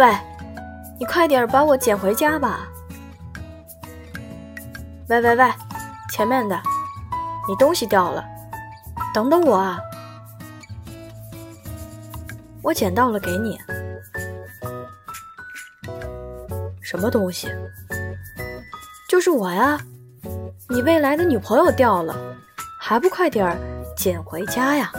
喂你快点把我捡回家吧。喂喂喂前面的你东西掉了。等等我啊。我捡到了给你。什么东西？就是我呀。你未来的女朋友掉了还不快点捡回家呀？